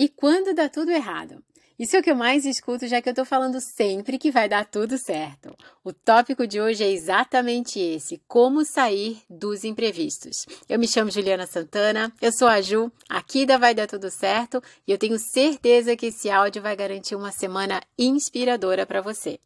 E quando dá tudo errado? Isso é o que eu mais escuto, já que eu tô falando sempre que vai dar tudo certo. O tópico de hoje é exatamente esse: como sair dos imprevistos. Eu me chamo Juliana Santana, eu sou a Ju, aqui da Vai Dar Tudo Certo e eu tenho certeza que esse áudio vai garantir uma semana inspiradora para você.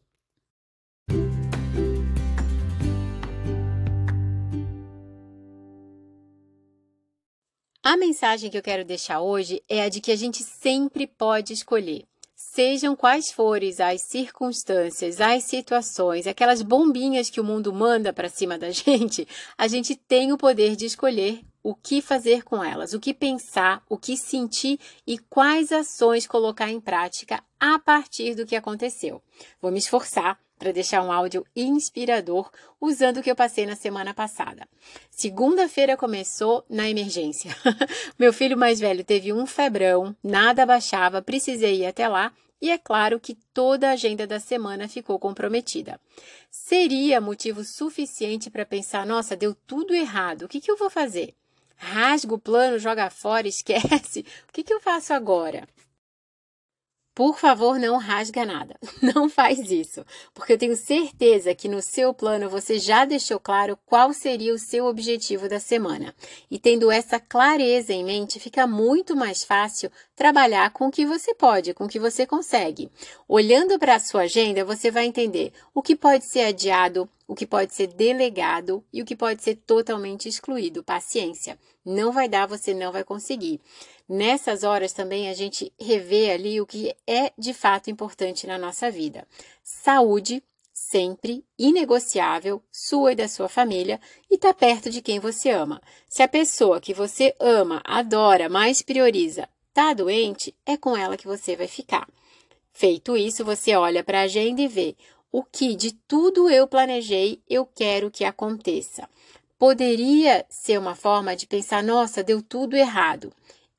A mensagem que eu quero deixar hoje é a de que a gente sempre pode escolher. Sejam quais forem as circunstâncias, as situações, aquelas bombinhas que o mundo manda para cima da gente, a gente tem o poder de escolher o que fazer com elas, o que pensar, o que sentir e quais ações colocar em prática a partir do que aconteceu. Vou me esforçar para deixar um áudio inspirador usando o que eu passei na semana passada. Segunda-feira começou na emergência. Meu filho mais velho teve um febrão, nada baixava, precisei ir até lá e é claro que toda a agenda da semana ficou comprometida. Seria motivo suficiente para pensar: nossa, deu tudo errado, o que, que eu vou fazer? Rasga o plano, joga fora, esquece. O que, que eu faço agora? Por favor, não rasga nada. Não faz isso, porque eu tenho certeza que no seu plano você já deixou claro qual seria o seu objetivo da semana. E tendo essa clareza em mente, fica muito mais fácil trabalhar com o que você pode, com o que você consegue. Olhando para a sua agenda, você vai entender o que pode ser adiado, o que pode ser delegado e o que pode ser totalmente excluído. Paciência. Não vai dar, você não vai conseguir. Nessas horas também a gente revê ali o que é de fato importante na nossa vida. Saúde, sempre inegociável, sua e da sua família, e está perto de quem você ama. Se a pessoa que você ama, adora, mais prioriza, está doente, é com ela que você vai ficar. Feito isso, você olha para a agenda e vê o que de tudo eu planejei eu quero que aconteça. Poderia ser uma forma de pensar: nossa, deu tudo errado.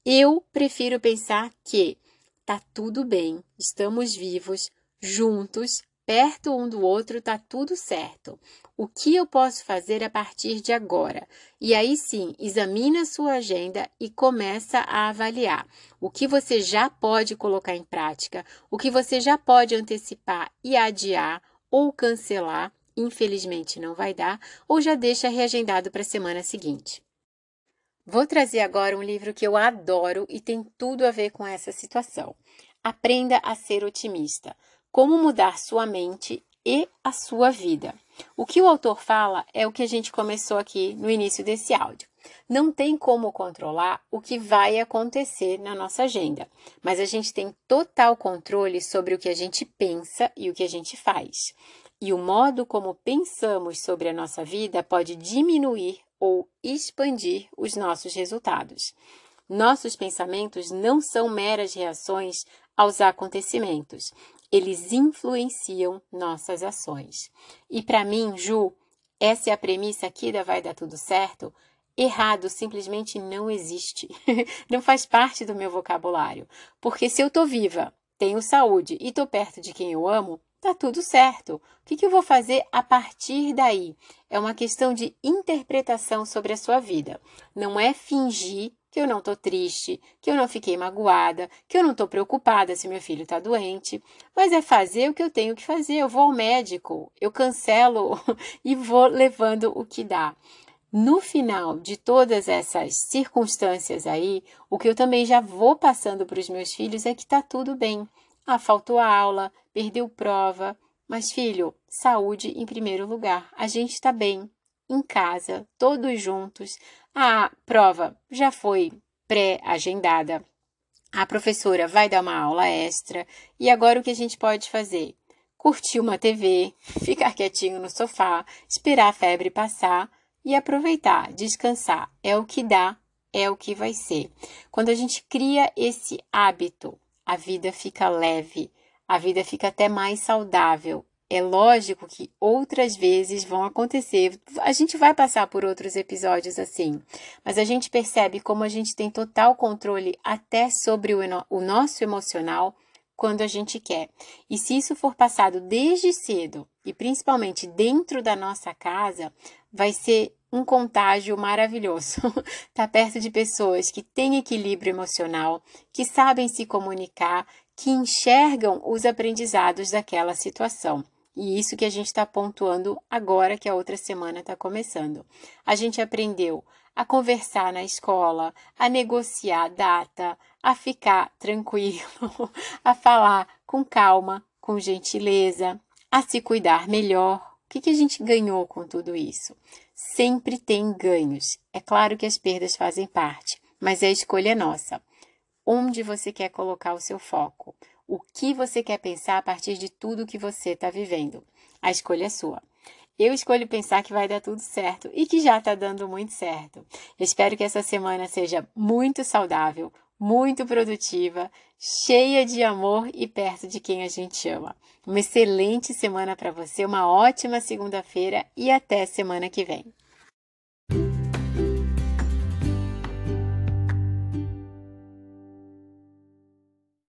Eu prefiro pensar que tá tudo bem, estamos vivos, juntos, perto um do outro, tá tudo certo. O que eu posso fazer a partir de agora? E aí sim, examina a sua agenda e começa a avaliar o que você já pode colocar em prática, o que você já pode antecipar e adiar ou cancelar, infelizmente não vai dar, ou já deixa reagendado para a semana seguinte. Vou trazer agora um livro que eu adoro e tem tudo a ver com essa situação. Aprenda a ser otimista. Como mudar sua mente e a sua vida. O que o autor fala é o que a gente começou aqui no início desse áudio. Não tem como controlar o que vai acontecer na nossa agenda, mas a gente tem total controle sobre o que a gente pensa e o que a gente faz. E o modo como pensamos sobre a nossa vida pode diminuir ou expandir os nossos resultados. Nossos pensamentos não são meras reações aos acontecimentos, eles influenciam nossas ações. E para mim, Ju, essa é a premissa aqui da Vai Dar Tudo Certo. Errado simplesmente não existe. não faz parte do meu vocabulário. Porque se eu estou viva, tenho saúde e estou perto de quem eu amo, tá tudo certo. O que, que eu vou fazer a partir daí? É uma questão de interpretação sobre a sua vida. Não é fingir que eu não estou triste, que eu não fiquei magoada, que eu não estou preocupada se meu filho está doente, mas é fazer o que eu tenho que fazer. Eu vou ao médico, eu cancelo e vou levando o que dá. No final de todas essas circunstâncias aí, o que eu também já vou passando para os meus filhos é que está tudo bem. Ah, faltou a aula, perdeu prova. Mas, filho, saúde em primeiro lugar. A gente está bem, em casa, todos juntos. A prova já foi pré-agendada. A professora vai dar uma aula extra. E agora o que a gente pode fazer? Curtir uma TV, ficar quietinho no sofá, esperar a febre passar e aproveitar, descansar. É o que dá, é o que vai ser. Quando a gente cria esse hábito, a vida fica leve, a vida fica até mais saudável. É lógico que outras vezes vão acontecer, a gente vai passar por outros episódios assim, mas a gente percebe como a gente tem total controle até sobre o, o nosso emocional quando a gente quer. E se isso for passado desde cedo, e principalmente dentro da nossa casa, vai ser um contágio maravilhoso. Tá perto de pessoas que têm equilíbrio emocional, que sabem se comunicar, que enxergam os aprendizados daquela situação. E isso que a gente está pontuando agora que a outra semana está começando. A gente aprendeu a conversar na escola, a negociar data, a ficar tranquilo, a falar com calma, com gentileza, a se cuidar melhor. O que, que a gente ganhou com tudo isso? Sempre tem ganhos. É claro que as perdas fazem parte, mas a escolha é nossa. Onde você quer colocar o seu foco? O que você quer pensar a partir de tudo que você está vivendo? A escolha é sua. Eu escolho pensar que vai dar tudo certo e que já está dando muito certo. Espero que essa semana seja muito saudável, muito produtiva, cheia de amor e perto de quem a gente ama. Uma excelente semana para você, uma ótima segunda-feira e até semana que vem.